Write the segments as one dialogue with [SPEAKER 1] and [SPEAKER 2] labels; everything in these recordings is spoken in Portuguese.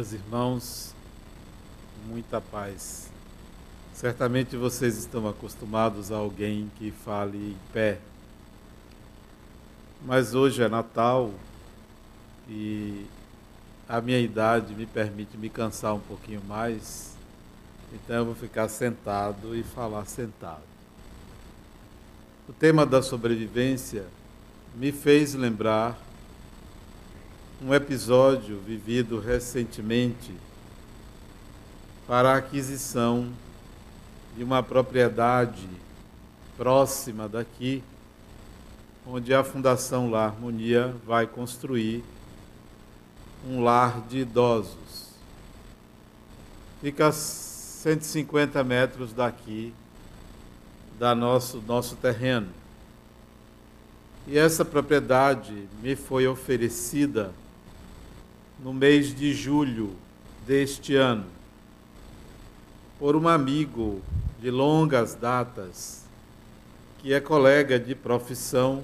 [SPEAKER 1] Meus irmãos, muita paz. Certamente vocês estão acostumados a alguém que fale em pé. Mas hoje é Natal e a minha idade me permite me cansar um pouquinho mais. Então eu vou ficar sentado e falar sentado. O tema da sobrevivência me fez lembrar um episódio vivido recentemente para a aquisição de uma propriedade próxima daqui, onde a Fundação Lar Harmonia vai construir um lar de idosos. Fica a 150 metros daqui, da nosso, nosso terreno. E essa propriedade me foi oferecida no mês de julho deste ano, por um amigo de longas datas, que é colega de profissão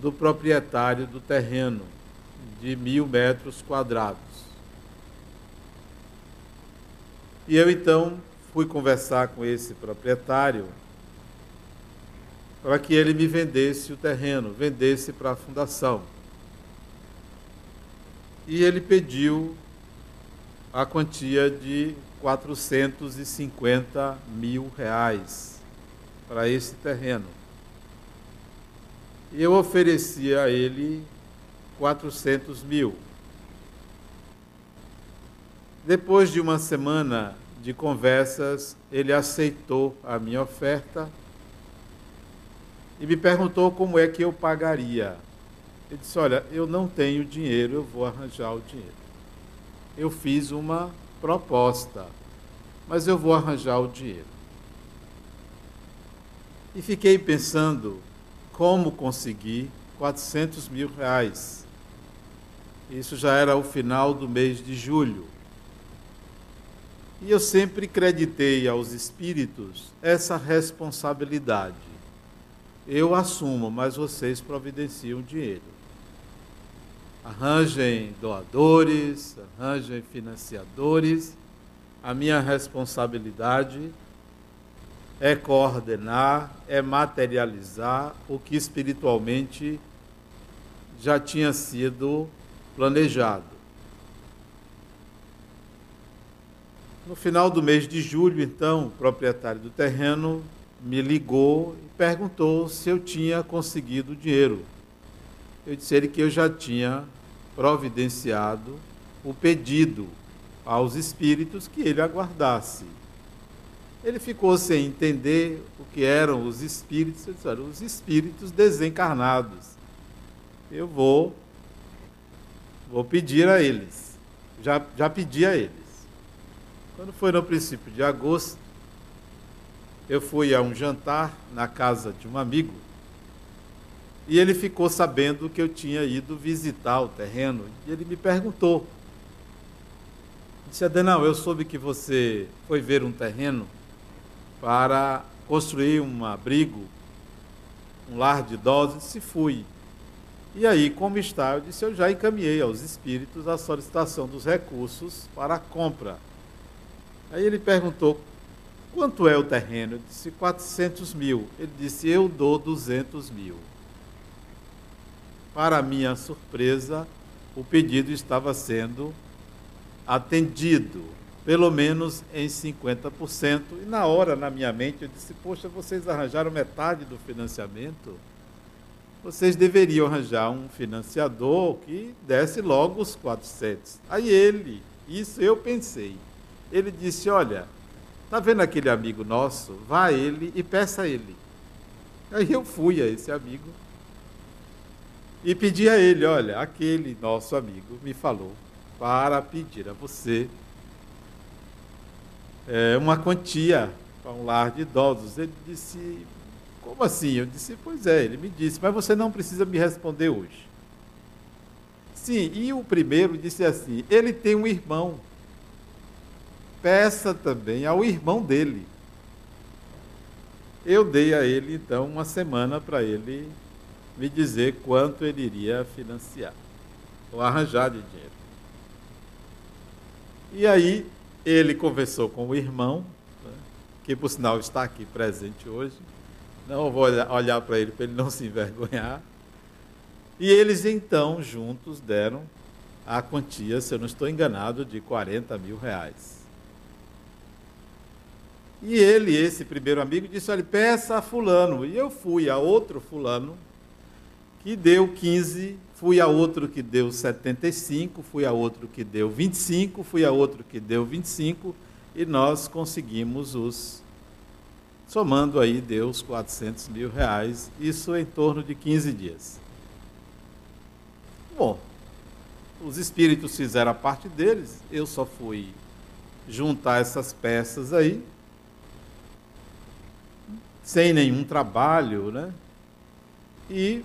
[SPEAKER 1] do proprietário do terreno, de mil metros quadrados. E eu então fui conversar com esse proprietário para que ele me vendesse o terreno, vendesse para a fundação e ele pediu a quantia de 450 mil reais para esse terreno. Eu ofereci a ele 400 mil. Depois de uma semana de conversas, ele aceitou a minha oferta e me perguntou como é que eu pagaria. Ele disse: Olha, eu não tenho dinheiro, eu vou arranjar o dinheiro. Eu fiz uma proposta, mas eu vou arranjar o dinheiro. E fiquei pensando como conseguir 400 mil reais. Isso já era o final do mês de julho. E eu sempre creditei aos espíritos essa responsabilidade. Eu assumo, mas vocês providenciam dinheiro arranjem doadores, arranjem financiadores. A minha responsabilidade é coordenar, é materializar o que espiritualmente já tinha sido planejado. No final do mês de julho, então, o proprietário do terreno me ligou e perguntou se eu tinha conseguido o dinheiro. Eu disse a ele que eu já tinha providenciado o pedido aos espíritos que ele aguardasse. Ele ficou sem entender o que eram os espíritos, disse, os espíritos desencarnados. Eu vou vou pedir a eles. Já, já pedi a eles. Quando foi no princípio de agosto, eu fui a um jantar na casa de um amigo e ele ficou sabendo que eu tinha ido visitar o terreno. E ele me perguntou. Disse, Adenal, eu soube que você foi ver um terreno para construir um abrigo, um lar de idosos. Se fui. E aí, como está? Eu disse, eu já encaminhei aos espíritos a solicitação dos recursos para a compra. Aí ele perguntou, quanto é o terreno? Eu disse, 400 mil. Ele disse, eu dou 200 mil. Para minha surpresa, o pedido estava sendo atendido, pelo menos em 50%. E na hora, na minha mente, eu disse: Poxa, vocês arranjaram metade do financiamento? Vocês deveriam arranjar um financiador que desse logo os 400. Aí ele, isso eu pensei. Ele disse: Olha, tá vendo aquele amigo nosso? Vá a ele e peça a ele. Aí eu fui a esse amigo e pedi a ele: olha, aquele nosso amigo me falou para pedir a você é, uma quantia para um lar de idosos. Ele disse: como assim? Eu disse: pois é. Ele me disse: mas você não precisa me responder hoje. Sim, e o primeiro disse assim: ele tem um irmão. Peça também ao irmão dele. Eu dei a ele então uma semana para ele me dizer quanto ele iria financiar ou arranjar de dinheiro. E aí ele conversou com o irmão, né, que por sinal está aqui presente hoje. Não vou olhar para ele para ele não se envergonhar. E eles então juntos deram a quantia, se eu não estou enganado, de 40 mil reais. E ele, esse primeiro amigo, disse: Olha, peça a Fulano. E eu fui a outro Fulano, que deu 15, fui a outro que deu 75, fui a outro que deu 25, fui a outro que deu 25, e nós conseguimos os. Somando aí, deu os 400 mil reais, isso em torno de 15 dias. Bom, os espíritos fizeram a parte deles, eu só fui juntar essas peças aí, sem nenhum trabalho, né? E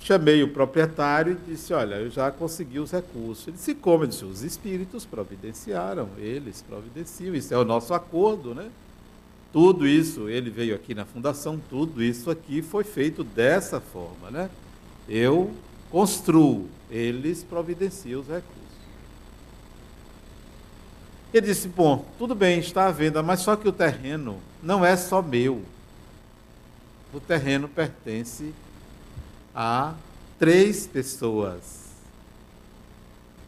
[SPEAKER 1] chamei o proprietário e disse: Olha, eu já consegui os recursos. Ele disse: Como? Eu disse: Os espíritos providenciaram, eles providenciam, isso é o nosso acordo, né? Tudo isso, ele veio aqui na fundação, tudo isso aqui foi feito dessa forma, né? Eu construo, eles providenciam os recursos. Ele disse: Bom, tudo bem, está à venda, mas só que o terreno não é só meu o terreno pertence três pessoas.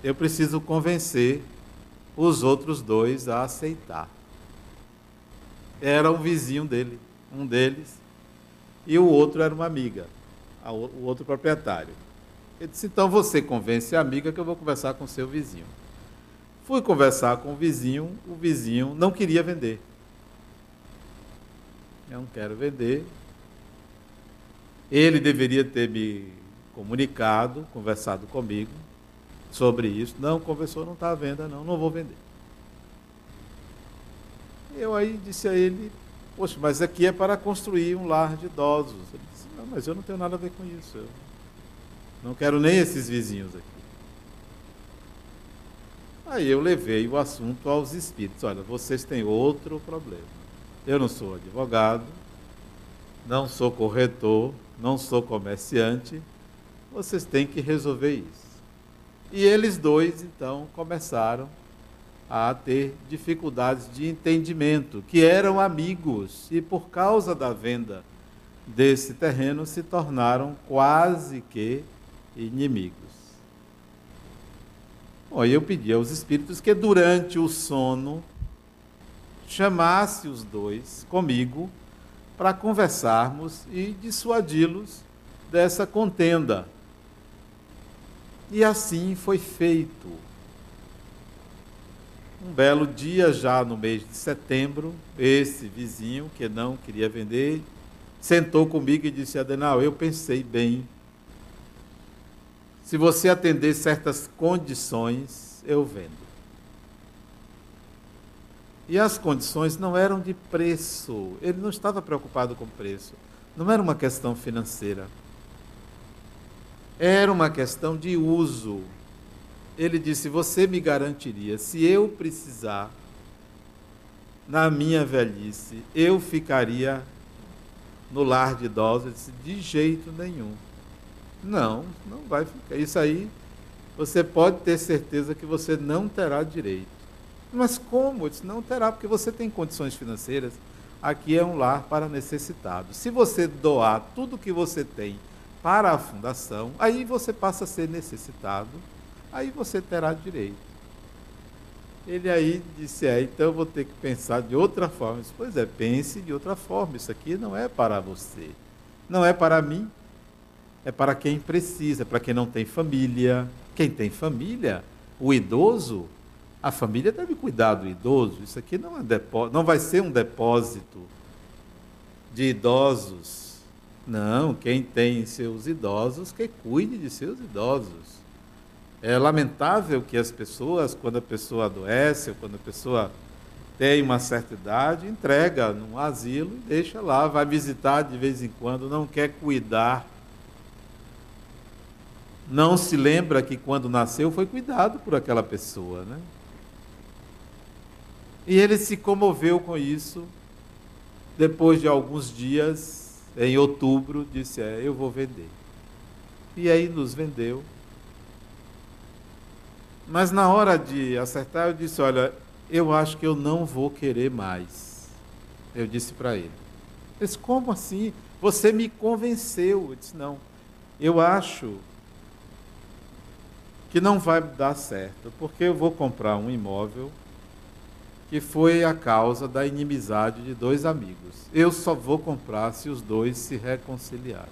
[SPEAKER 1] Eu preciso convencer os outros dois a aceitar. Era um vizinho dele, um deles, e o outro era uma amiga, o outro proprietário. Ele disse: então você convence a amiga que eu vou conversar com seu vizinho. Fui conversar com o vizinho, o vizinho não queria vender. Eu não quero vender, ele deveria ter me comunicado, conversado comigo sobre isso. Não, conversou, não está à venda, não, não vou vender. Eu aí disse a ele, poxa, mas aqui é para construir um lar de idosos. Ele disse, não, mas eu não tenho nada a ver com isso. Eu não quero nem esses vizinhos aqui. Aí eu levei o assunto aos espíritos. Olha, vocês têm outro problema. Eu não sou advogado, não sou corretor, não sou comerciante, vocês têm que resolver isso. E eles dois, então, começaram a ter dificuldades de entendimento, que eram amigos e por causa da venda desse terreno se tornaram quase que inimigos. Bom, eu pedi aos espíritos que durante o sono chamasse os dois comigo para conversarmos e dissuadi-los dessa contenda. E assim foi feito. Um belo dia, já no mês de setembro, esse vizinho que não queria vender, sentou comigo e disse: Adenal, eu pensei bem. Se você atender certas condições, eu vendo. E as condições não eram de preço. Ele não estava preocupado com preço. Não era uma questão financeira. Era uma questão de uso. Ele disse: Você me garantiria, se eu precisar, na minha velhice, eu ficaria no lar de idosos? Eu disse: De jeito nenhum. Não, não vai ficar. Isso aí, você pode ter certeza que você não terá direito. Mas como? Eu disse, não terá, porque você tem condições financeiras. Aqui é um lar para necessitados. Se você doar tudo que você tem para a fundação, aí você passa a ser necessitado, aí você terá direito. Ele aí disse, é, então eu vou ter que pensar de outra forma. disse, pois é, pense de outra forma. Isso aqui não é para você. Não é para mim. É para quem precisa, para quem não tem família. Quem tem família, o idoso, a família deve cuidar do idoso. Isso aqui não, é depósito, não vai ser um depósito de idosos. Não, quem tem seus idosos, que cuide de seus idosos. É lamentável que as pessoas, quando a pessoa adoece, ou quando a pessoa tem uma certa idade, entrega num asilo e deixa lá, vai visitar de vez em quando, não quer cuidar. Não se lembra que quando nasceu foi cuidado por aquela pessoa, né? E ele se comoveu com isso. Depois de alguns dias, em outubro, disse: É, eu vou vender. E aí nos vendeu. Mas na hora de acertar, eu disse: Olha, eu acho que eu não vou querer mais. Eu disse para ele. Ele disse: Como assim? Você me convenceu. Eu disse: Não, eu acho que não vai dar certo, porque eu vou comprar um imóvel que foi a causa da inimizade de dois amigos. Eu só vou comprar se os dois se reconciliarem.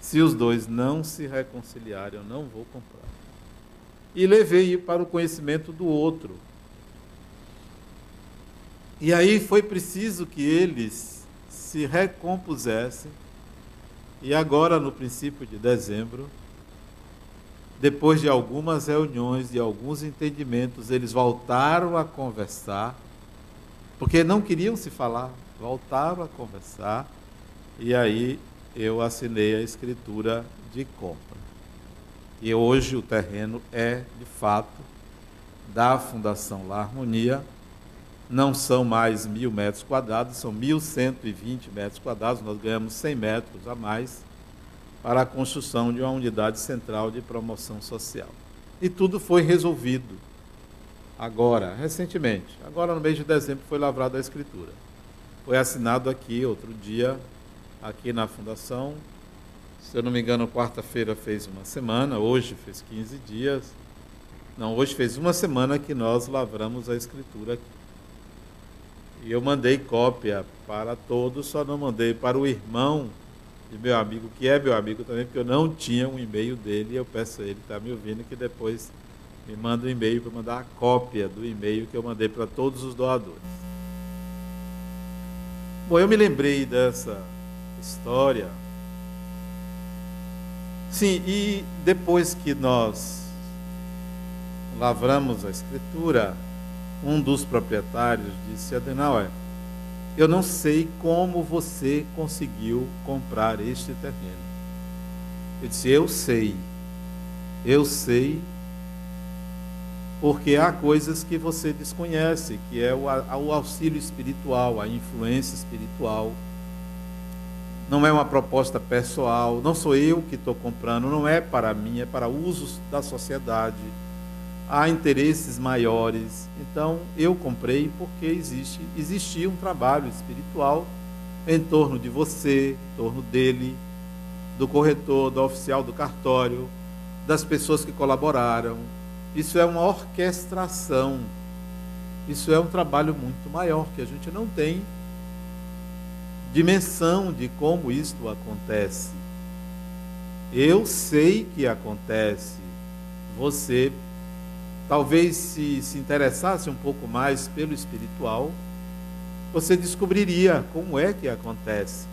[SPEAKER 1] Se os dois não se reconciliarem, eu não vou comprar. E levei para o conhecimento do outro. E aí foi preciso que eles se recompusessem. E agora, no princípio de dezembro, depois de algumas reuniões, de alguns entendimentos, eles voltaram a conversar, porque não queriam se falar, voltaram a conversar, e aí eu assinei a escritura de compra. E hoje o terreno é, de fato, da Fundação La Harmonia. Não são mais mil metros quadrados, são 1.120 metros quadrados. Nós ganhamos 100 metros a mais para a construção de uma unidade central de promoção social. E tudo foi resolvido agora, recentemente. Agora, no mês de dezembro, foi lavrada a escritura. Foi assinado aqui, outro dia, aqui na Fundação. Se eu não me engano, quarta-feira fez uma semana, hoje fez 15 dias. Não, hoje fez uma semana que nós lavramos a escritura aqui. E eu mandei cópia para todos, só não mandei para o irmão de meu amigo, que é meu amigo também, porque eu não tinha um e-mail dele, eu peço a ele que está me ouvindo que depois me manda um e-mail para mandar a cópia do e-mail que eu mandei para todos os doadores. Bom, eu me lembrei dessa história. Sim, e depois que nós lavramos a escritura, um dos proprietários disse: Adenauer, eu não sei como você conseguiu comprar este terreno. Eu disse: Eu sei. Eu sei porque há coisas que você desconhece, que é o auxílio espiritual, a influência espiritual. Não é uma proposta pessoal, não sou eu que estou comprando, não é para mim, é para usos da sociedade há interesses maiores. Então eu comprei porque existe existia um trabalho espiritual em torno de você, em torno dele, do corretor, do oficial do cartório, das pessoas que colaboraram. Isso é uma orquestração. Isso é um trabalho muito maior que a gente não tem dimensão de como isto acontece. Eu sei que acontece. Você talvez se se interessasse um pouco mais pelo espiritual, você descobriria como é que acontece.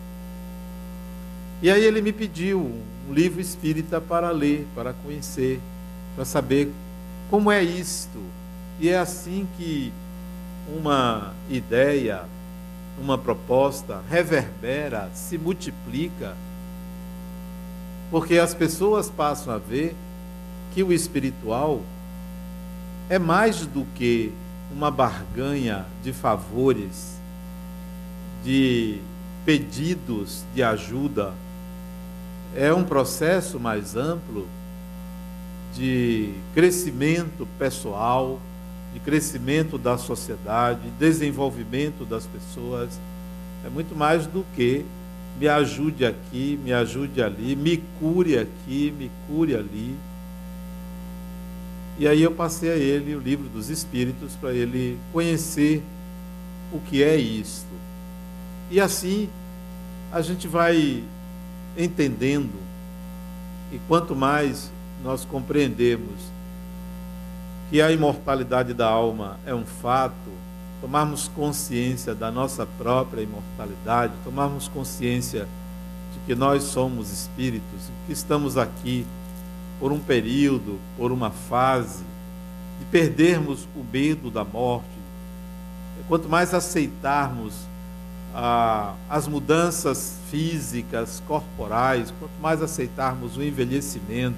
[SPEAKER 1] E aí ele me pediu um livro espírita para ler, para conhecer, para saber como é isto. E é assim que uma ideia, uma proposta reverbera, se multiplica, porque as pessoas passam a ver que o espiritual é mais do que uma barganha de favores, de pedidos de ajuda. É um processo mais amplo de crescimento pessoal, de crescimento da sociedade, desenvolvimento das pessoas. É muito mais do que me ajude aqui, me ajude ali, me cure aqui, me cure ali. E aí eu passei a ele o livro dos Espíritos para ele conhecer o que é isto. E assim a gente vai entendendo, e quanto mais nós compreendemos que a imortalidade da alma é um fato, tomarmos consciência da nossa própria imortalidade, tomarmos consciência de que nós somos espíritos, que estamos aqui por um período, por uma fase, de perdermos o medo da morte. Quanto mais aceitarmos ah, as mudanças físicas, corporais, quanto mais aceitarmos o envelhecimento,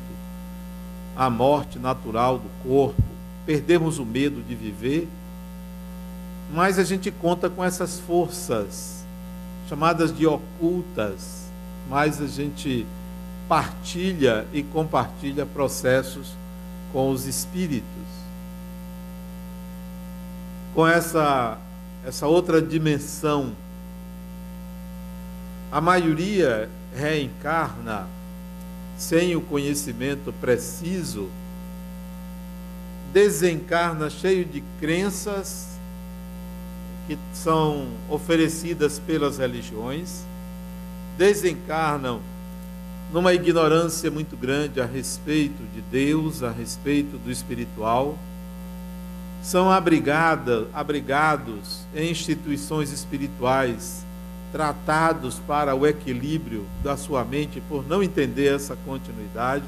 [SPEAKER 1] a morte natural do corpo, perdermos o medo de viver, mais a gente conta com essas forças chamadas de ocultas, mais a gente partilha e compartilha processos com os espíritos, com essa, essa outra dimensão. A maioria reencarna sem o conhecimento preciso, desencarna cheio de crenças que são oferecidas pelas religiões, desencarnam numa ignorância muito grande a respeito de Deus, a respeito do espiritual, são abrigada, abrigados em instituições espirituais, tratados para o equilíbrio da sua mente por não entender essa continuidade,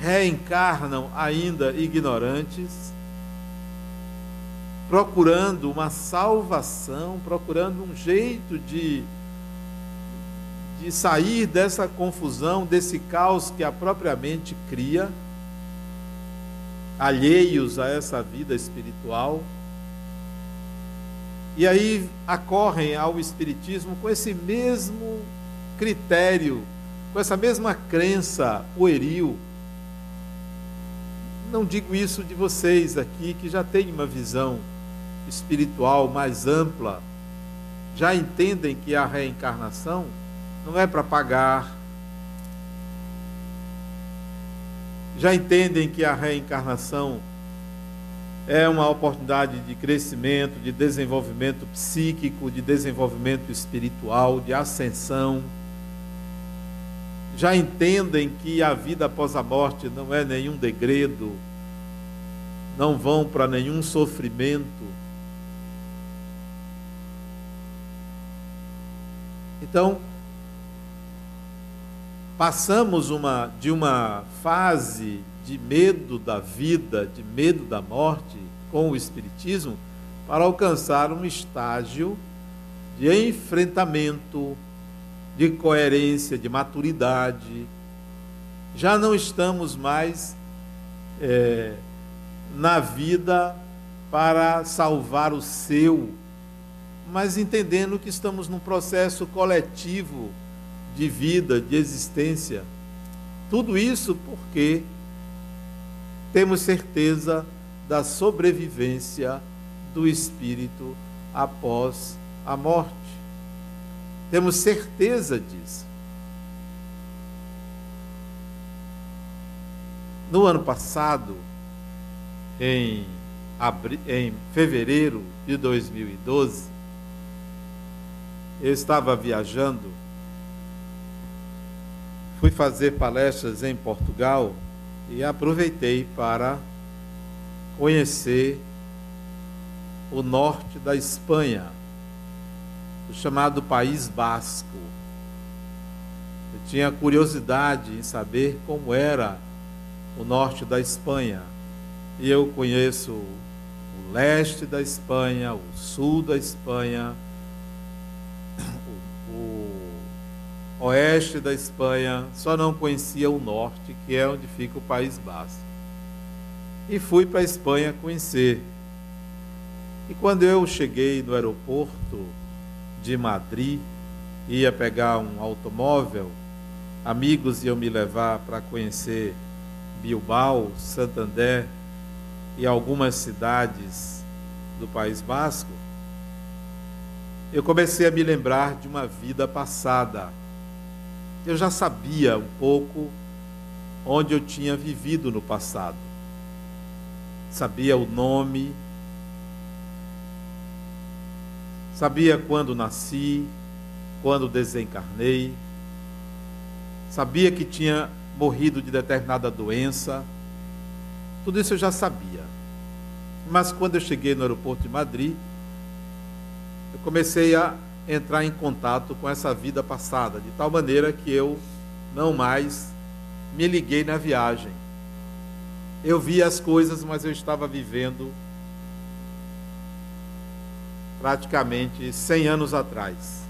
[SPEAKER 1] reencarnam ainda ignorantes, procurando uma salvação, procurando um jeito de de sair dessa confusão, desse caos que a própria mente cria, alheios a essa vida espiritual. E aí acorrem ao Espiritismo com esse mesmo critério, com essa mesma crença pueril. Não digo isso de vocês aqui que já têm uma visão espiritual mais ampla, já entendem que a reencarnação não é para pagar. Já entendem que a reencarnação é uma oportunidade de crescimento, de desenvolvimento psíquico, de desenvolvimento espiritual, de ascensão. Já entendem que a vida após a morte não é nenhum degredo, não vão para nenhum sofrimento. Então, passamos uma, de uma fase de medo da vida, de medo da morte com o Espiritismo, para alcançar um estágio de enfrentamento, de coerência, de maturidade. Já não estamos mais é, na vida para salvar o seu, mas entendendo que estamos num processo coletivo de vida, de existência. Tudo isso porque temos certeza da sobrevivência do espírito após a morte. Temos certeza disso. No ano passado, em, em fevereiro de 2012, eu estava viajando fui fazer palestras em Portugal e aproveitei para conhecer o norte da Espanha, o chamado País Basco. Eu tinha curiosidade em saber como era o norte da Espanha. E eu conheço o leste da Espanha, o sul da Espanha, oeste da Espanha, só não conhecia o norte, que é onde fica o País Basco. E fui para a Espanha conhecer. E quando eu cheguei no aeroporto de Madrid, ia pegar um automóvel, amigos iam me levar para conhecer Bilbao, Santander e algumas cidades do País Basco, eu comecei a me lembrar de uma vida passada eu já sabia um pouco onde eu tinha vivido no passado. Sabia o nome, sabia quando nasci, quando desencarnei, sabia que tinha morrido de determinada doença. Tudo isso eu já sabia. Mas quando eu cheguei no aeroporto de Madrid, eu comecei a entrar em contato com essa vida passada, de tal maneira que eu não mais me liguei na viagem. Eu vi as coisas, mas eu estava vivendo praticamente 100 anos atrás.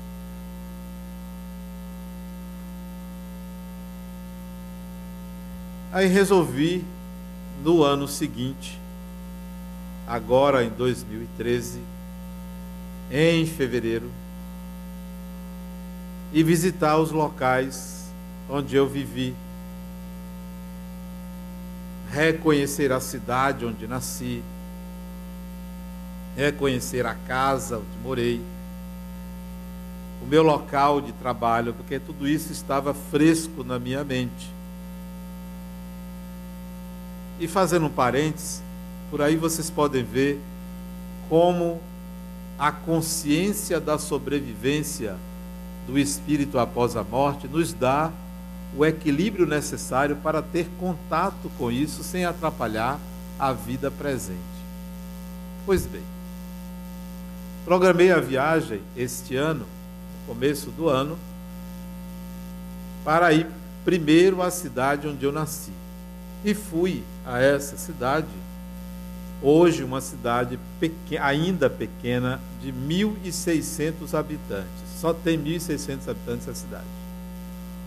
[SPEAKER 1] Aí resolvi, no ano seguinte, agora em 2013, em fevereiro, e visitar os locais onde eu vivi. reconhecer a cidade onde nasci, reconhecer a casa onde morei, o meu local de trabalho, porque tudo isso estava fresco na minha mente. E fazendo um parênteses, por aí vocês podem ver como a consciência da sobrevivência do espírito após a morte nos dá o equilíbrio necessário para ter contato com isso sem atrapalhar a vida presente. Pois bem, programei a viagem este ano, no começo do ano, para ir primeiro à cidade onde eu nasci. E fui a essa cidade, hoje uma cidade pequena, ainda pequena, de 1.600 habitantes. Só tem 1.600 habitantes a cidade.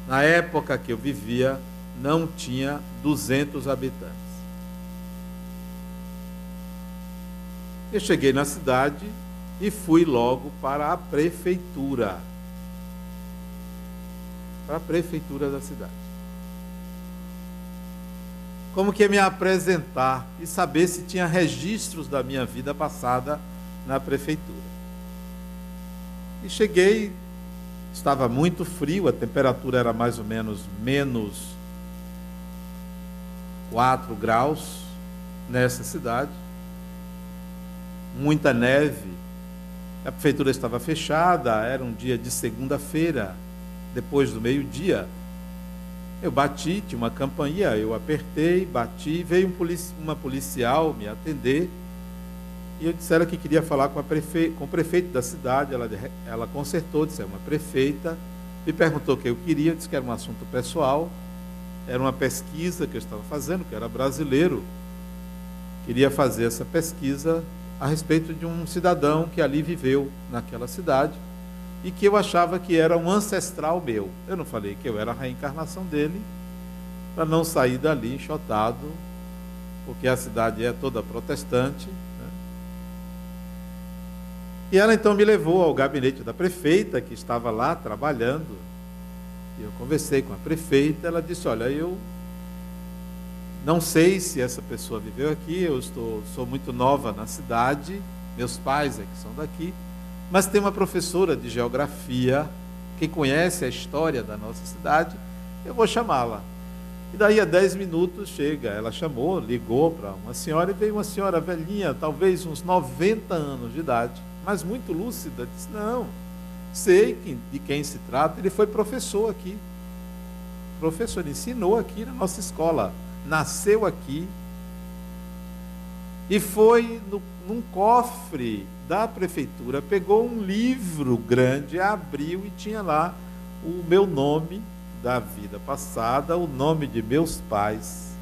[SPEAKER 1] Na época que eu vivia, não tinha 200 habitantes. Eu cheguei na cidade e fui logo para a prefeitura. Para a prefeitura da cidade como que me apresentar e saber se tinha registros da minha vida passada na prefeitura. E cheguei, estava muito frio, a temperatura era mais ou menos menos 4 graus nessa cidade, muita neve, a prefeitura estava fechada, era um dia de segunda-feira, depois do meio-dia. Eu bati, tinha uma campainha, eu apertei, bati, veio um polici uma policial me atender e eu disseram que queria falar com, prefe... com o prefeito da cidade. Ela, ela consertou, disse: é uma prefeita. Me perguntou o que eu queria, eu disse que era um assunto pessoal, era uma pesquisa que eu estava fazendo, que era brasileiro. Queria fazer essa pesquisa a respeito de um cidadão que ali viveu naquela cidade e que eu achava que era um ancestral meu. Eu não falei que eu era a reencarnação dele, para não sair dali enxotado, porque a cidade é toda protestante. E ela então me levou ao gabinete da prefeita, que estava lá trabalhando. E eu conversei com a prefeita, ela disse: Olha, eu não sei se essa pessoa viveu aqui, eu estou, sou muito nova na cidade, meus pais é que são daqui. Mas tem uma professora de geografia que conhece a história da nossa cidade, eu vou chamá-la. E daí a 10 minutos chega, ela chamou, ligou para uma senhora e veio uma senhora velhinha, talvez uns 90 anos de idade, mas muito lúcida, disse: "Não, sei de quem se trata, ele foi professor aqui. Professor, ensinou aqui na nossa escola, nasceu aqui, e foi no, num cofre da prefeitura, pegou um livro grande, abriu e tinha lá o meu nome da vida passada, o nome de meus pais.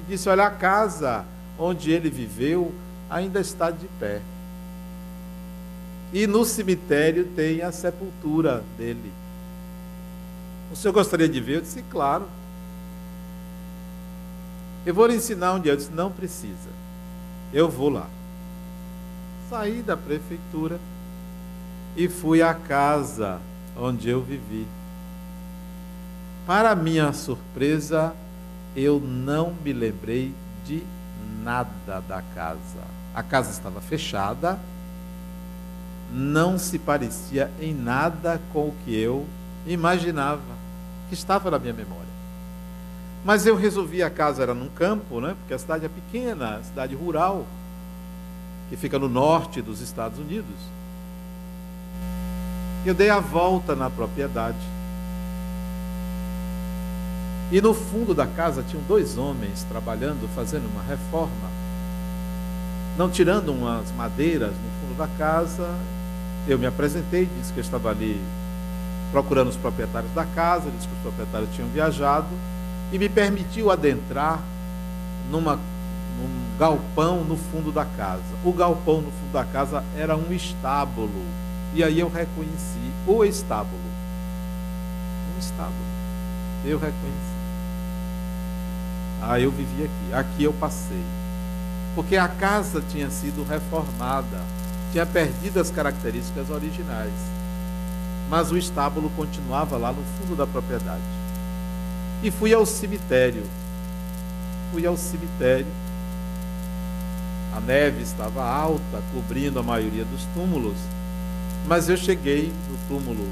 [SPEAKER 1] E disse: Olha, a casa onde ele viveu ainda está de pé. E no cemitério tem a sepultura dele. O senhor gostaria de ver? Eu disse: Claro. Eu vou lhe ensinar onde é. Eu disse: Não precisa. Eu vou lá. Saí da prefeitura e fui à casa onde eu vivi. Para minha surpresa, eu não me lembrei de nada da casa. A casa estava fechada, não se parecia em nada com o que eu imaginava que estava na minha memória. Mas eu resolvi, a casa era num campo, né? porque a cidade é pequena, cidade rural, que fica no norte dos Estados Unidos. Eu dei a volta na propriedade. E no fundo da casa tinham dois homens trabalhando, fazendo uma reforma. Não tirando umas madeiras no fundo da casa. Eu me apresentei, disse que eu estava ali procurando os proprietários da casa, disse que os proprietários tinham viajado e me permitiu adentrar numa, num galpão no fundo da casa. O galpão no fundo da casa era um estábulo. E aí eu reconheci o estábulo. Um estábulo. Eu reconheci. Ah, eu vivi aqui. Aqui eu passei. Porque a casa tinha sido reformada. Tinha perdido as características originais. Mas o estábulo continuava lá no fundo da propriedade e fui ao cemitério. fui ao cemitério. A neve estava alta, cobrindo a maioria dos túmulos, mas eu cheguei no túmulo.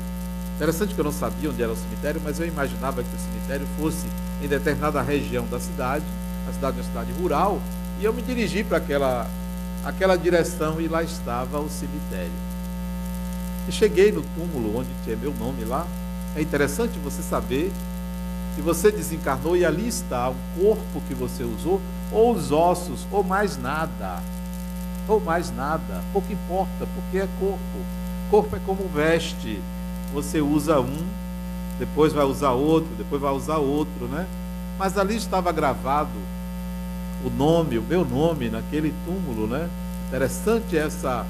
[SPEAKER 1] Interessante que eu não sabia onde era o cemitério, mas eu imaginava que o cemitério fosse em determinada região da cidade. A cidade é uma cidade rural, e eu me dirigi para aquela, aquela direção e lá estava o cemitério. E cheguei no túmulo onde tinha meu nome lá. É interessante você saber se você desencarnou e ali está o corpo que você usou, ou os ossos, ou mais nada. Ou mais nada. Pouco importa, porque é corpo. Corpo é como veste. Você usa um, depois vai usar outro, depois vai usar outro, né? Mas ali estava gravado o nome, o meu nome naquele túmulo, né? Interessante essa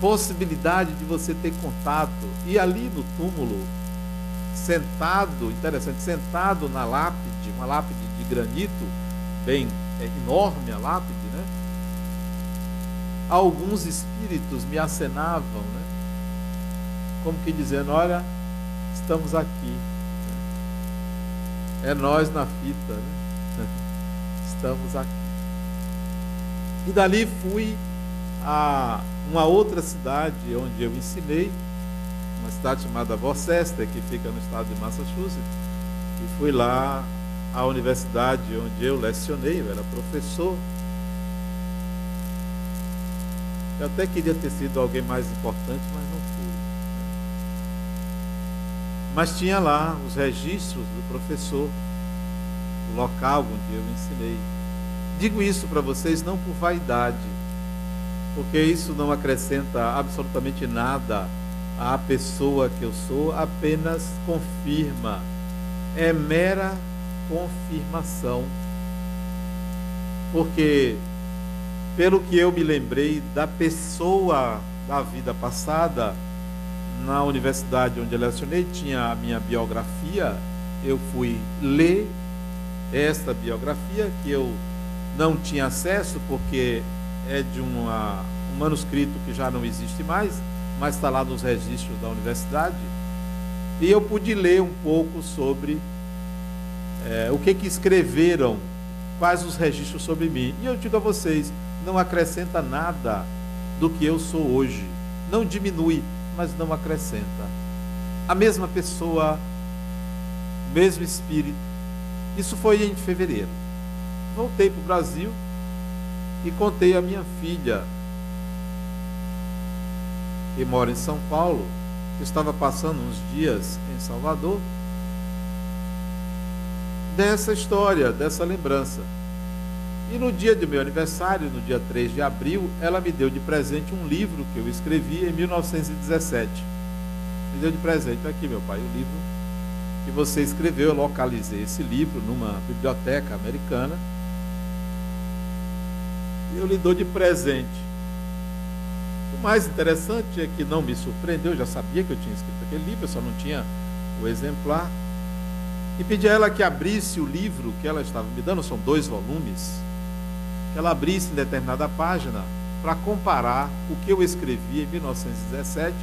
[SPEAKER 1] possibilidade de você ter contato. E ali no túmulo, sentado, interessante, sentado na lápide, uma lápide de granito, bem é enorme a lápide, né? Alguns espíritos me acenavam, né? Como que dizendo, olha, estamos aqui. É nós na fita, né? Estamos aqui. E dali fui a uma outra cidade onde eu ensinei, uma cidade chamada Worcester, que fica no estado de Massachusetts, e fui lá à universidade onde eu lecionei, eu era professor. Eu até queria ter sido alguém mais importante, mas não fui. Mas tinha lá os registros do professor local onde eu ensinei. Digo isso para vocês não por vaidade, porque isso não acrescenta absolutamente nada à pessoa que eu sou, apenas confirma. É mera confirmação. Porque, pelo que eu me lembrei da pessoa da vida passada, na universidade onde eu lecionei, tinha a minha biografia, eu fui ler esta biografia, que eu não tinha acesso, porque é de uma, um manuscrito que já não existe mais, mas está lá nos registros da universidade. E eu pude ler um pouco sobre é, o que, que escreveram, quais os registros sobre mim. E eu digo a vocês, não acrescenta nada do que eu sou hoje. Não diminui, mas não acrescenta. A mesma pessoa, o mesmo espírito, isso foi em fevereiro. Voltei para o Brasil e contei à minha filha, que mora em São Paulo, que estava passando uns dias em Salvador, dessa história, dessa lembrança. E no dia do meu aniversário, no dia 3 de abril, ela me deu de presente um livro que eu escrevi em 1917. Me deu de presente, aqui meu pai, o livro que você escreveu. Eu localizei esse livro numa biblioteca americana. E eu lhe dou de presente. O mais interessante é que não me surpreendeu, eu já sabia que eu tinha escrito aquele livro, eu só não tinha o exemplar. E pedi a ela que abrisse o livro que ela estava me dando, são dois volumes, que ela abrisse em determinada página para comparar o que eu escrevi em 1917.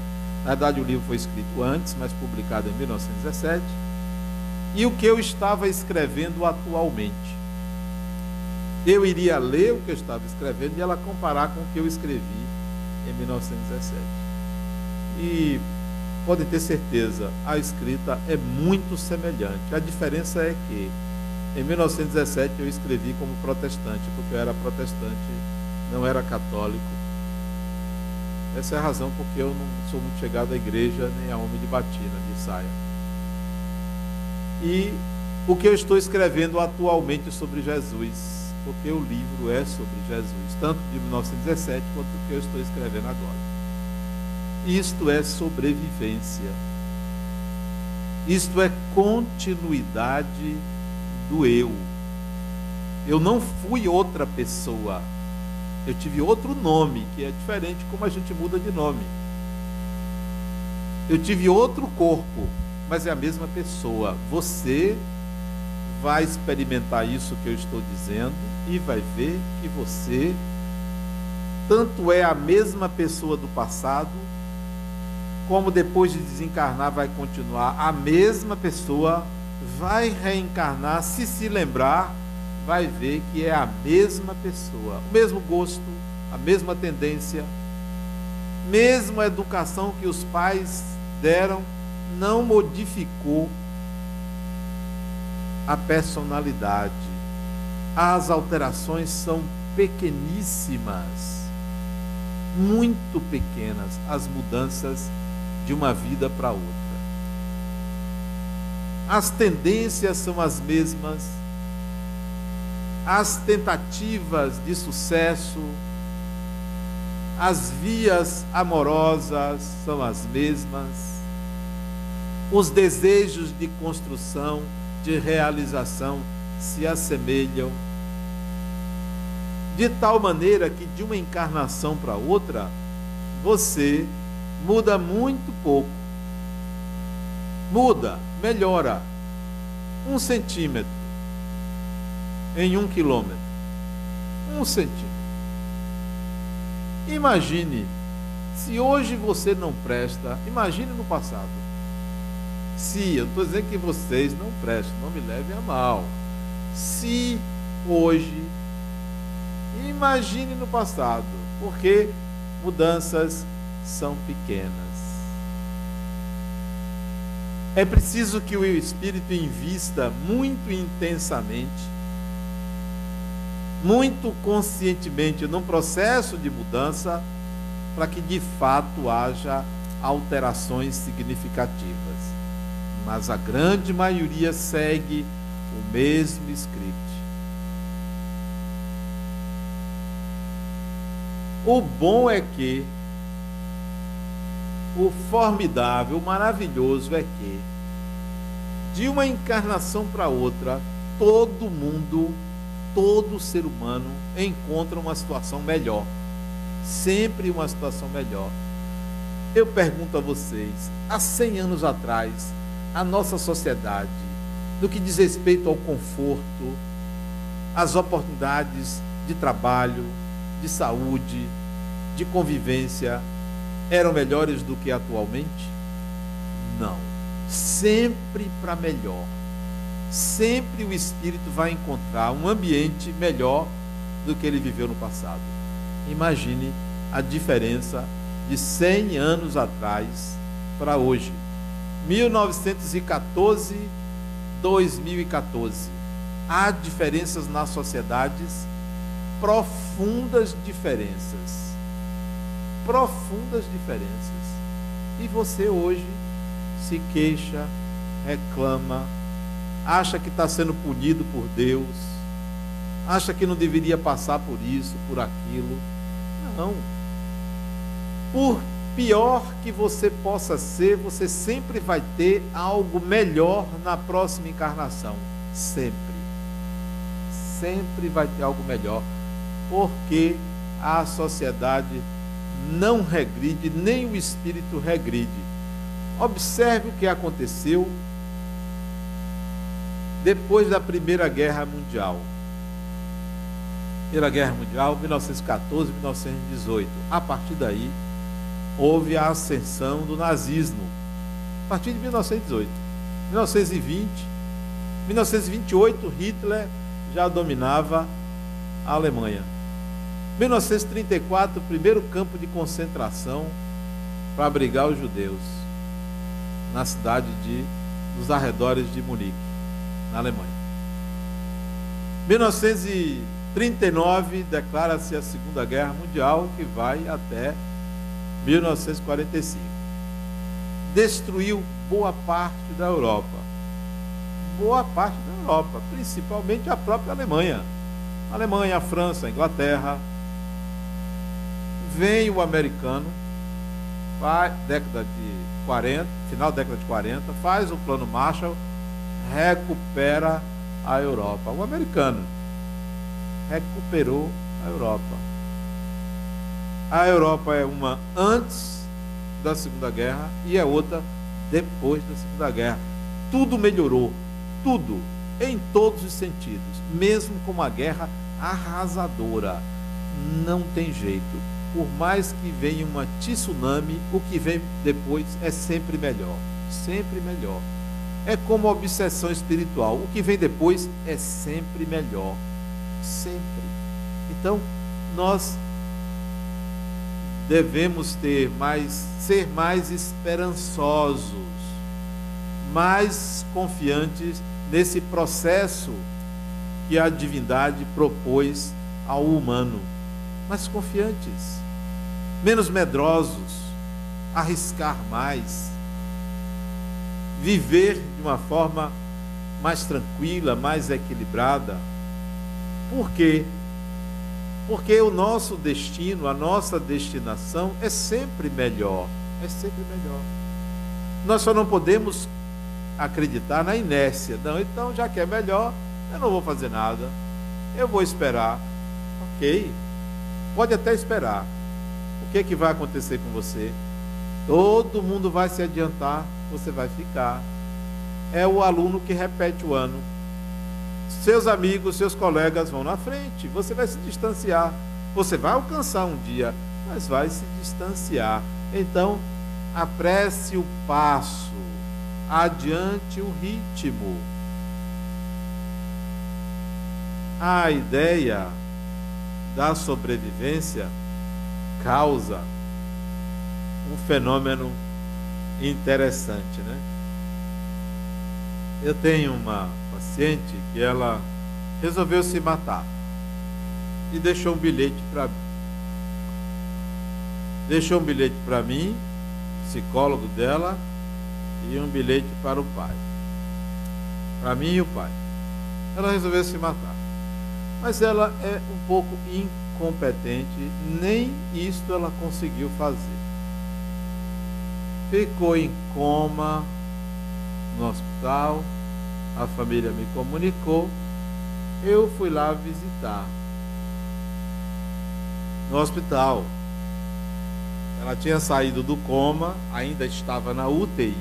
[SPEAKER 1] Na verdade, o livro foi escrito antes, mas publicado em 1917 e o que eu estava escrevendo atualmente. Eu iria ler o que eu estava escrevendo e ela comparar com o que eu escrevi em 1917. E podem ter certeza, a escrita é muito semelhante. A diferença é que em 1917 eu escrevi como protestante, porque eu era protestante, não era católico. Essa é a razão porque eu não sou muito chegado à igreja nem a homem de batina, de saia e o que eu estou escrevendo atualmente sobre Jesus, porque o livro é sobre Jesus, tanto de 1917 quanto o que eu estou escrevendo agora. Isto é sobrevivência. Isto é continuidade do eu. Eu não fui outra pessoa. Eu tive outro nome, que é diferente como a gente muda de nome. Eu tive outro corpo, mas é a mesma pessoa. Você vai experimentar isso que eu estou dizendo e vai ver que você tanto é a mesma pessoa do passado, como depois de desencarnar vai continuar a mesma pessoa, vai reencarnar se se lembrar vai ver que é a mesma pessoa, o mesmo gosto, a mesma tendência, mesma educação que os pais deram, não modificou a personalidade. As alterações são pequeníssimas, muito pequenas, as mudanças de uma vida para outra. As tendências são as mesmas, as tentativas de sucesso, as vias amorosas são as mesmas, os desejos de construção, de realização se assemelham, de tal maneira que de uma encarnação para outra, você muda muito pouco. Muda, melhora um centímetro em um quilômetro. Um centímetro. Imagine, se hoje você não presta, imagine no passado. Se, eu estou dizendo que vocês não prestam, não me levem a mal. Se hoje, imagine no passado, porque mudanças são pequenas. É preciso que o espírito invista muito intensamente muito conscientemente num processo de mudança para que de fato haja alterações significativas. Mas a grande maioria segue o mesmo script. O bom é que, o formidável, o maravilhoso é que, de uma encarnação para outra, todo mundo todo ser humano encontra uma situação melhor. Sempre uma situação melhor. Eu pergunto a vocês, há 100 anos atrás, a nossa sociedade, no que diz respeito ao conforto, às oportunidades de trabalho, de saúde, de convivência, eram melhores do que atualmente? Não. Sempre para melhor sempre o espírito vai encontrar um ambiente melhor do que ele viveu no passado. Imagine a diferença de 100 anos atrás para hoje. 1914, 2014. Há diferenças nas sociedades, profundas diferenças. Profundas diferenças. E você hoje se queixa, reclama, acha que está sendo punido por Deus, acha que não deveria passar por isso, por aquilo. Não. Por pior que você possa ser, você sempre vai ter algo melhor na próxima encarnação. Sempre. Sempre vai ter algo melhor. Porque a sociedade não regride, nem o espírito regride. Observe o que aconteceu depois da Primeira Guerra Mundial. Primeira Guerra Mundial, 1914, 1918. A partir daí, houve a ascensão do nazismo. A partir de 1918. 1920, 1928, Hitler já dominava a Alemanha. 1934, primeiro campo de concentração para abrigar os judeus na cidade de, nos arredores de Munique na Alemanha. 1939 declara-se a Segunda Guerra Mundial, que vai até 1945. Destruiu boa parte da Europa. Boa parte da Europa, principalmente a própria Alemanha. A Alemanha, a França, a Inglaterra. Vem o americano, vai, década de 40, final da década de 40, faz o plano Marshall recupera a Europa. O americano recuperou a Europa. A Europa é uma antes da Segunda Guerra e é outra depois da Segunda Guerra. Tudo melhorou, tudo, em todos os sentidos, mesmo com uma guerra arrasadora. Não tem jeito. Por mais que venha uma tsunami, o que vem depois é sempre melhor. Sempre melhor é como obsessão espiritual. O que vem depois é sempre melhor. sempre. Então, nós devemos ter mais, ser mais esperançosos, mais confiantes nesse processo que a divindade propôs ao humano, mais confiantes, menos medrosos, arriscar mais, viver de uma forma mais tranquila, mais equilibrada. Por quê? Porque o nosso destino, a nossa destinação é sempre melhor. É sempre melhor. Nós só não podemos acreditar na inércia. Não, então já que é melhor, eu não vou fazer nada. Eu vou esperar. Ok. Pode até esperar. O que, é que vai acontecer com você? Todo mundo vai se adiantar, você vai ficar. É o aluno que repete o ano. Seus amigos, seus colegas vão na frente, você vai se distanciar. Você vai alcançar um dia, mas vai se distanciar. Então, apresse o passo, adiante o ritmo. A ideia da sobrevivência causa um fenômeno interessante, né? Eu tenho uma paciente que ela resolveu se matar e deixou um bilhete para mim. Deixou um bilhete para mim, psicólogo dela, e um bilhete para o pai. Para mim e o pai. Ela resolveu se matar. Mas ela é um pouco incompetente, nem isto ela conseguiu fazer ficou em coma no hospital, a família me comunicou, eu fui lá visitar. No hospital. Ela tinha saído do coma, ainda estava na UTI.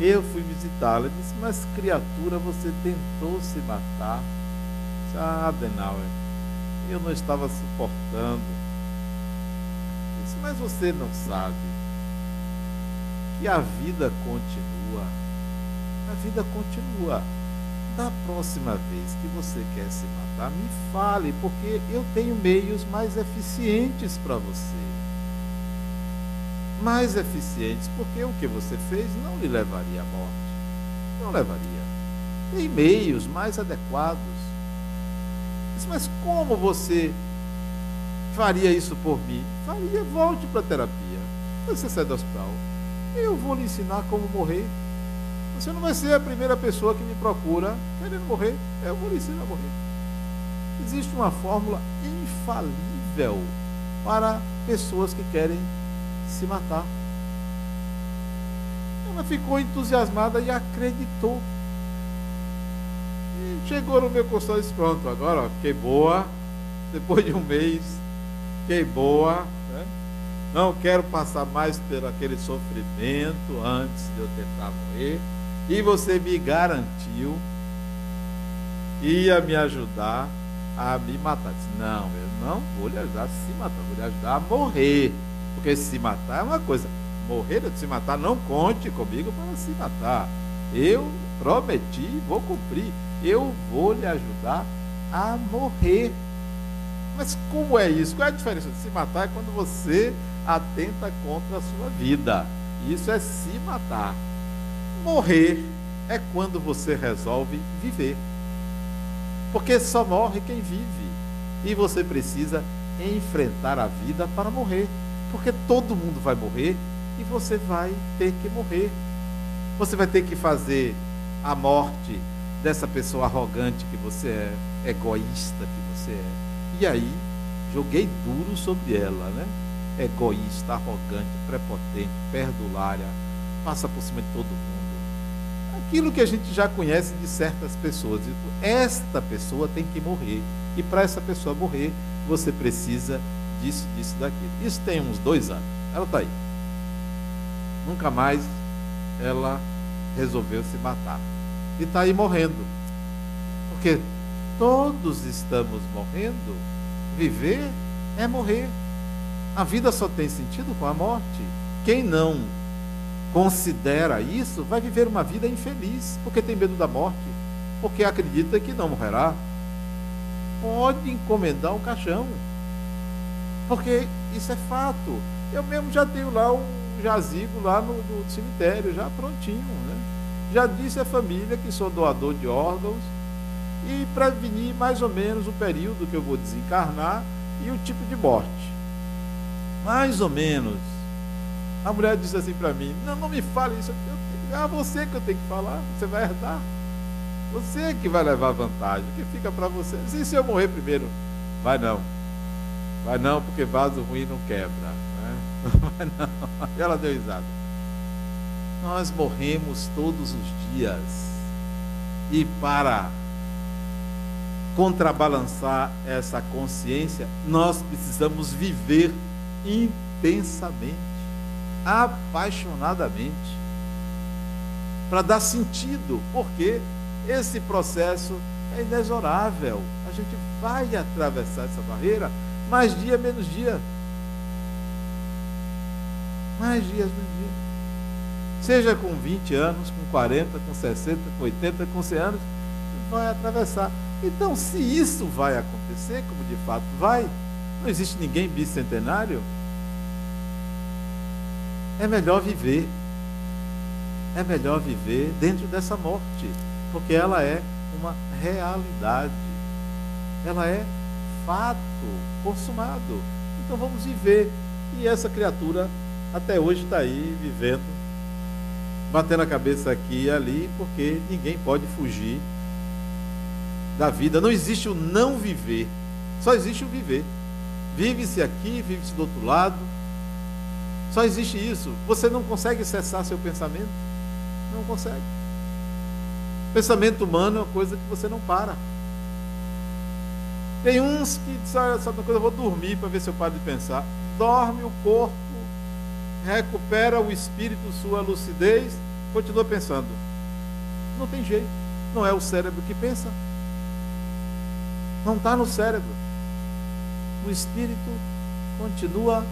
[SPEAKER 1] Eu fui visitá-la e disse, mas criatura, você tentou se matar. Ah, Adenauer, eu não estava suportando. disse, mas você não sabe e a vida continua. A vida continua. Da próxima vez que você quer se matar, me fale, porque eu tenho meios mais eficientes para você. Mais eficientes, porque o que você fez não lhe levaria à morte. Não levaria. Tem meios mais adequados. Mas como você faria isso por mim? Faria, volte para a terapia. Você sai do hospital, eu vou lhe ensinar como morrer. Você não vai ser a primeira pessoa que me procura querendo morrer. Eu vou lhe ensinar a morrer. Existe uma fórmula infalível para pessoas que querem se matar. Ela ficou entusiasmada e acreditou. E chegou no meu consultório e disse: Pronto, agora ó, fiquei boa. Depois de um mês, fiquei boa não quero passar mais por aquele sofrimento antes de eu tentar morrer. E você me garantiu ia me ajudar a me matar. Disse, não, eu não vou lhe ajudar a se matar, vou lhe ajudar a morrer. Porque se matar é uma coisa. Morrer de se matar, não conte comigo para se matar. Eu prometi, vou cumprir. Eu vou lhe ajudar a morrer. Mas como é isso? Qual é a diferença de se matar? É quando você atenta contra a sua vida. Isso é se matar. Morrer é quando você resolve viver. Porque só morre quem vive. E você precisa enfrentar a vida para morrer. Porque todo mundo vai morrer e você vai ter que morrer. Você vai ter que fazer a morte dessa pessoa arrogante que você é, egoísta que você é. E aí, joguei duro sobre ela, né? egoísta, arrogante, prepotente, perdulária, passa por cima de todo mundo. Aquilo que a gente já conhece de certas pessoas. Esta pessoa tem que morrer. E para essa pessoa morrer, você precisa disso, disso, daquilo. Isso tem uns dois anos. Ela está aí. Nunca mais ela resolveu se matar. E está aí morrendo. Porque todos estamos morrendo. Viver é morrer. A vida só tem sentido com a morte. Quem não considera isso vai viver uma vida infeliz, porque tem medo da morte, porque acredita que não morrerá. pode encomendar um caixão. Porque isso é fato. Eu mesmo já tenho lá um jazigo lá no, no cemitério, já prontinho. Né? Já disse à família que sou doador de órgãos e prevenir mais ou menos o período que eu vou desencarnar e o tipo de morte. Mais ou menos. A mulher disse assim para mim: Não, não me fale isso. Eu, é você que eu tenho que falar. Você vai herdar. Você que vai levar vantagem. O que fica para você? E se eu morrer primeiro? Vai não. Vai não, porque vaso ruim não quebra. Né? Vai não. E ela deu risada. Nós morremos todos os dias. E para contrabalançar essa consciência, nós precisamos viver intensamente, apaixonadamente, para dar sentido, porque esse processo é inexorável. A gente vai atravessar essa barreira mais dia menos dia. Mais dias menos dia. Seja com 20 anos, com 40, com 60, com 80, com 100 anos, vai atravessar. Então, se isso vai acontecer, como de fato vai, não existe ninguém bicentenário, é melhor viver. É melhor viver dentro dessa morte, porque ela é uma realidade. Ela é fato consumado. Então vamos viver. E essa criatura até hoje está aí vivendo, batendo a cabeça aqui e ali, porque ninguém pode fugir da vida. Não existe o não viver, só existe o viver. Vive-se aqui, vive-se do outro lado. Só existe isso. Você não consegue cessar seu pensamento? Não consegue. Pensamento humano é uma coisa que você não para. Tem uns que dizem, ah, sabe uma coisa, eu vou dormir para ver se eu paro de pensar. Dorme o corpo, recupera o espírito, sua lucidez, continua pensando. Não tem jeito. Não é o cérebro que pensa, não está no cérebro. O espírito continua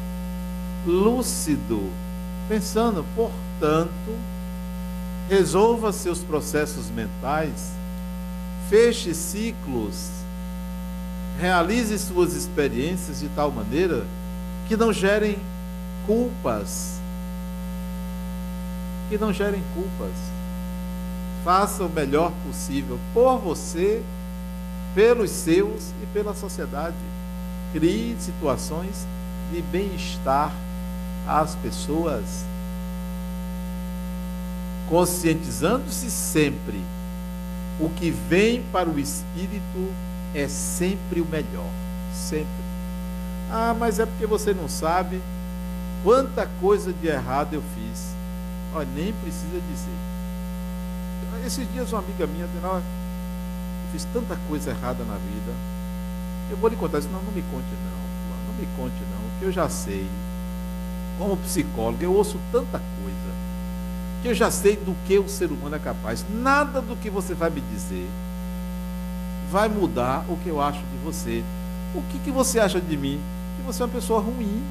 [SPEAKER 1] lúcido, pensando. Portanto, resolva seus processos mentais, feche ciclos, realize suas experiências de tal maneira que não gerem culpas. Que não gerem culpas. Faça o melhor possível por você pelos seus e pela sociedade. Crie situações de bem-estar às pessoas, conscientizando-se sempre. O que vem para o espírito é sempre o melhor, sempre. Ah, mas é porque você não sabe quanta coisa de errado eu fiz. Olha, nem precisa dizer. Esses dias uma amiga minha, fiz tanta coisa errada na vida. Eu vou lhe contar isso. Não, não me conte não. Não me conte não, que eu já sei. Como psicólogo, eu ouço tanta coisa que eu já sei do que o ser humano é capaz. Nada do que você vai me dizer vai mudar o que eu acho de você. O que, que você acha de mim? Que você é uma pessoa ruim.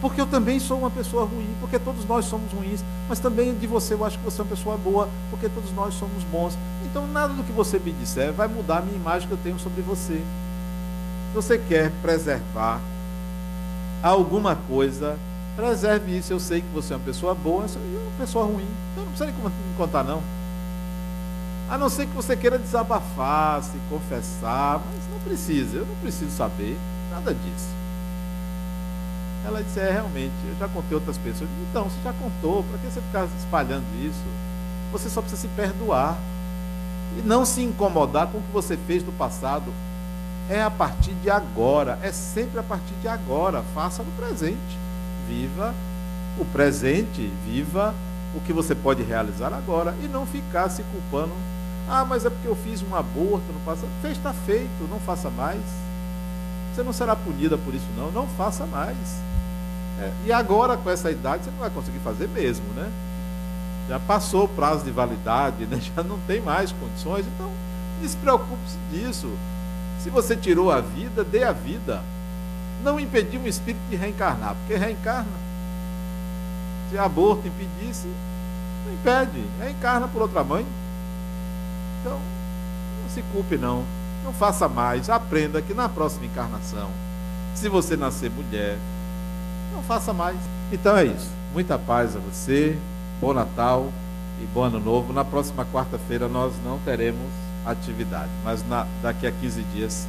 [SPEAKER 1] Porque eu também sou uma pessoa ruim, porque todos nós somos ruins, mas também de você eu acho que você é uma pessoa boa, porque todos nós somos bons. Então nada do que você me disser vai mudar a minha imagem que eu tenho sobre você. Você quer preservar alguma coisa, preserve isso. Eu sei que você é uma pessoa boa, sou uma pessoa ruim. Então não precisa me contar, não. A não ser que você queira desabafar, se confessar, mas não precisa, eu não preciso saber nada disso. Ela disse, é, realmente, eu já contei outras pessoas. Então, você já contou, para que você ficar espalhando isso? Você só precisa se perdoar. E não se incomodar com o que você fez no passado. É a partir de agora, é sempre a partir de agora. Faça no presente. Viva o presente, viva o que você pode realizar agora e não ficar se culpando. Ah, mas é porque eu fiz um aborto no passado. Fez, está feito, não faça mais. Você não será punida por isso, não. Não faça mais. É, e agora, com essa idade, você não vai conseguir fazer mesmo, né? Já passou o prazo de validade, né? já não tem mais condições, então despreocupe-se disso. Se você tirou a vida, dê a vida. Não impedir um espírito de reencarnar, porque reencarna. Se aborto impedisse, não impede, reencarna por outra mãe. Então, não se culpe não. Não faça mais. Aprenda que na próxima encarnação, se você nascer mulher, não faça mais. Então é isso. Muita paz a você. Bom Natal e bom Ano Novo. Na próxima quarta-feira nós não teremos atividade, mas na, daqui a 15 dias